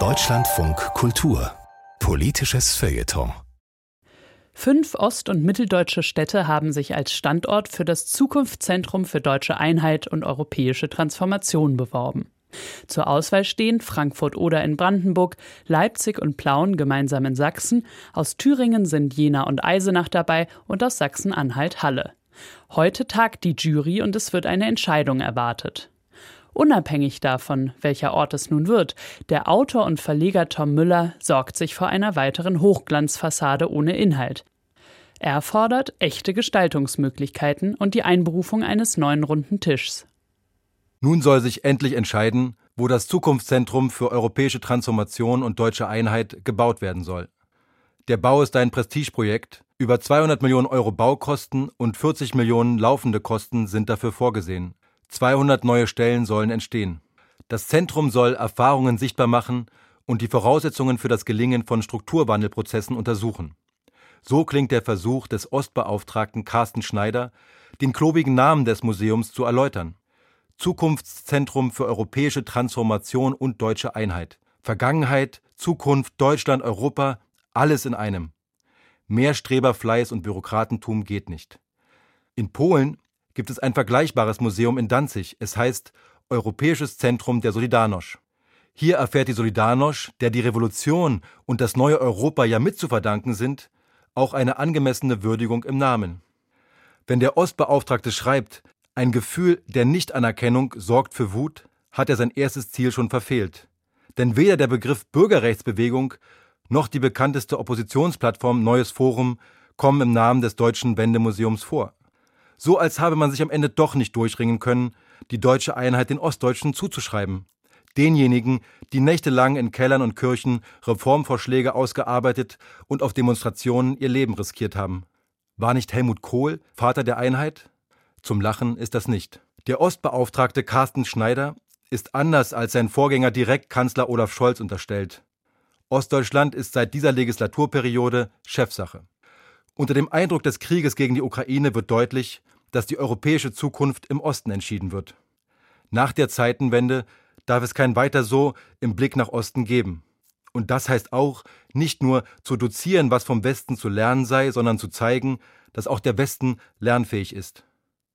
Deutschlandfunk Kultur Politisches Feuilleton Fünf ost- und mitteldeutsche Städte haben sich als Standort für das Zukunftszentrum für deutsche Einheit und europäische Transformation beworben. Zur Auswahl stehen Frankfurt oder in Brandenburg, Leipzig und Plauen gemeinsam in Sachsen, aus Thüringen sind Jena und Eisenach dabei und aus Sachsen-Anhalt Halle. Heute tagt die Jury und es wird eine Entscheidung erwartet. Unabhängig davon, welcher Ort es nun wird, der Autor und Verleger Tom Müller sorgt sich vor einer weiteren Hochglanzfassade ohne Inhalt. Er fordert echte Gestaltungsmöglichkeiten und die Einberufung eines neuen runden Tischs. Nun soll sich endlich entscheiden, wo das Zukunftszentrum für europäische Transformation und deutsche Einheit gebaut werden soll. Der Bau ist ein Prestigeprojekt. Über 200 Millionen Euro Baukosten und 40 Millionen laufende Kosten sind dafür vorgesehen. 200 neue Stellen sollen entstehen. Das Zentrum soll Erfahrungen sichtbar machen und die Voraussetzungen für das Gelingen von Strukturwandelprozessen untersuchen. So klingt der Versuch des Ostbeauftragten Carsten Schneider, den klobigen Namen des Museums zu erläutern. Zukunftszentrum für europäische Transformation und deutsche Einheit. Vergangenheit, Zukunft, Deutschland, Europa, alles in einem. Mehr Streberfleiß und Bürokratentum geht nicht. In Polen gibt es ein vergleichbares Museum in Danzig. Es heißt Europäisches Zentrum der Solidarność. Hier erfährt die Solidarność, der die Revolution und das neue Europa ja mitzuverdanken sind, auch eine angemessene Würdigung im Namen. Wenn der Ostbeauftragte schreibt, ein Gefühl der Nichtanerkennung sorgt für Wut, hat er sein erstes Ziel schon verfehlt. Denn weder der Begriff Bürgerrechtsbewegung noch die bekannteste Oppositionsplattform Neues Forum kommen im Namen des Deutschen Wendemuseums vor so als habe man sich am Ende doch nicht durchringen können, die deutsche Einheit den Ostdeutschen zuzuschreiben. Denjenigen, die nächtelang in Kellern und Kirchen Reformvorschläge ausgearbeitet und auf Demonstrationen ihr Leben riskiert haben. War nicht Helmut Kohl Vater der Einheit? Zum Lachen ist das nicht. Der Ostbeauftragte Carsten Schneider ist anders als sein Vorgänger direkt Kanzler Olaf Scholz unterstellt. Ostdeutschland ist seit dieser Legislaturperiode Chefsache. Unter dem Eindruck des Krieges gegen die Ukraine wird deutlich, dass die europäische Zukunft im Osten entschieden wird. Nach der Zeitenwende darf es kein weiter so im Blick nach Osten geben. Und das heißt auch, nicht nur zu dozieren, was vom Westen zu lernen sei, sondern zu zeigen, dass auch der Westen lernfähig ist.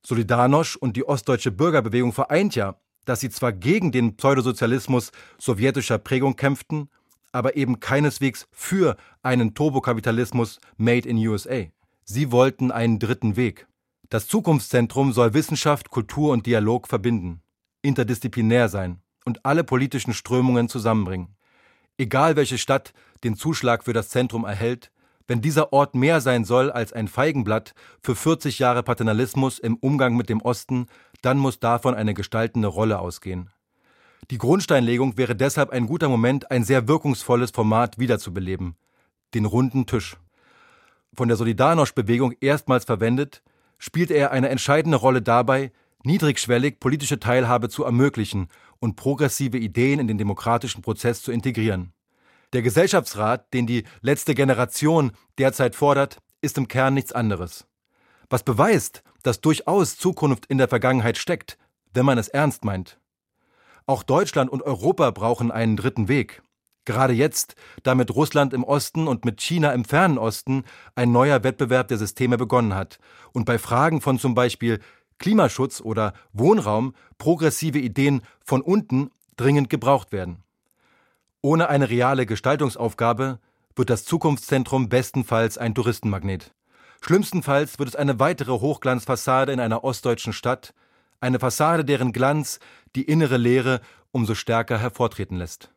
Solidarność und die ostdeutsche Bürgerbewegung vereint ja, dass sie zwar gegen den Pseudosozialismus sowjetischer Prägung kämpften, aber eben keineswegs für einen Turbokapitalismus made in USA. Sie wollten einen dritten Weg. Das Zukunftszentrum soll Wissenschaft, Kultur und Dialog verbinden, interdisziplinär sein und alle politischen Strömungen zusammenbringen. Egal welche Stadt den Zuschlag für das Zentrum erhält, wenn dieser Ort mehr sein soll als ein Feigenblatt für 40 Jahre Paternalismus im Umgang mit dem Osten, dann muss davon eine gestaltende Rolle ausgehen. Die Grundsteinlegung wäre deshalb ein guter Moment, ein sehr wirkungsvolles Format wiederzubeleben. Den runden Tisch. Von der Solidarność-Bewegung erstmals verwendet, spielte er eine entscheidende Rolle dabei, niedrigschwellig politische Teilhabe zu ermöglichen und progressive Ideen in den demokratischen Prozess zu integrieren. Der Gesellschaftsrat, den die letzte Generation derzeit fordert, ist im Kern nichts anderes. Was beweist, dass durchaus Zukunft in der Vergangenheit steckt, wenn man es ernst meint. Auch Deutschland und Europa brauchen einen dritten Weg. Gerade jetzt, da mit Russland im Osten und mit China im fernen Osten ein neuer Wettbewerb der Systeme begonnen hat und bei Fragen von zum Beispiel Klimaschutz oder Wohnraum progressive Ideen von unten dringend gebraucht werden. Ohne eine reale Gestaltungsaufgabe wird das Zukunftszentrum bestenfalls ein Touristenmagnet. Schlimmstenfalls wird es eine weitere Hochglanzfassade in einer ostdeutschen Stadt, eine Fassade, deren Glanz die innere Leere umso stärker hervortreten lässt.